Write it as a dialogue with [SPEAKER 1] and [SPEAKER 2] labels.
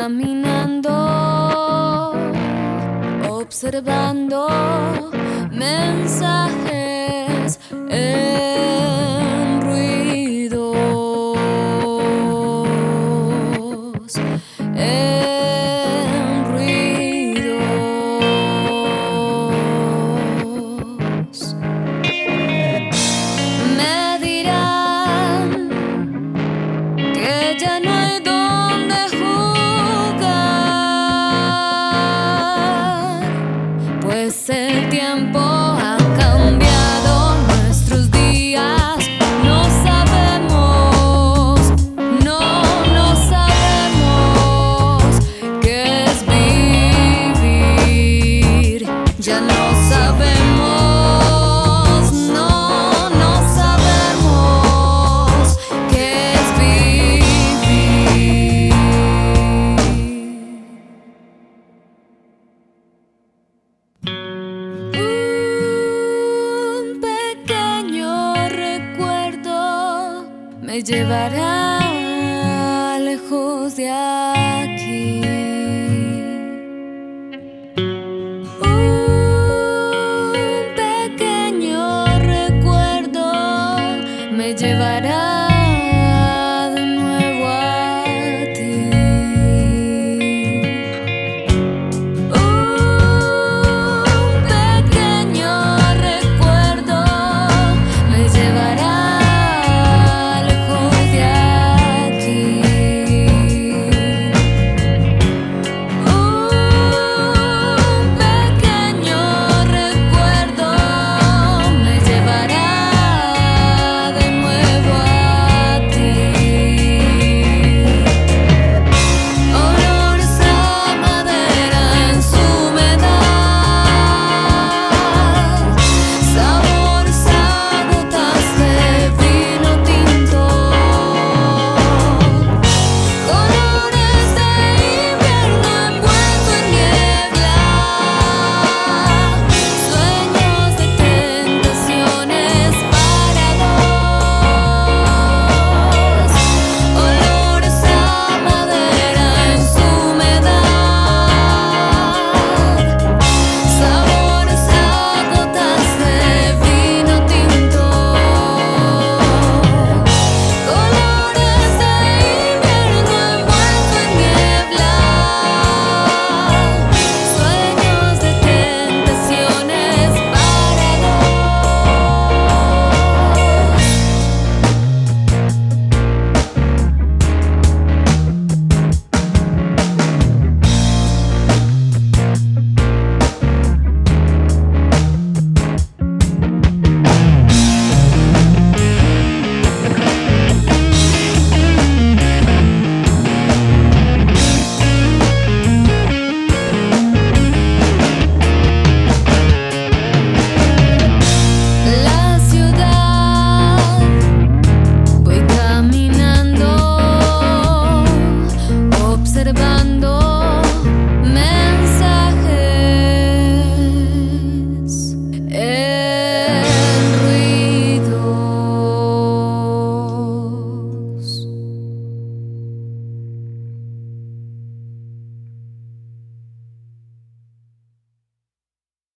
[SPEAKER 1] caminando, observando mensajes. Ya no sabemos, no, no sabemos qué es vivir. Un pequeño recuerdo me llevará lejos de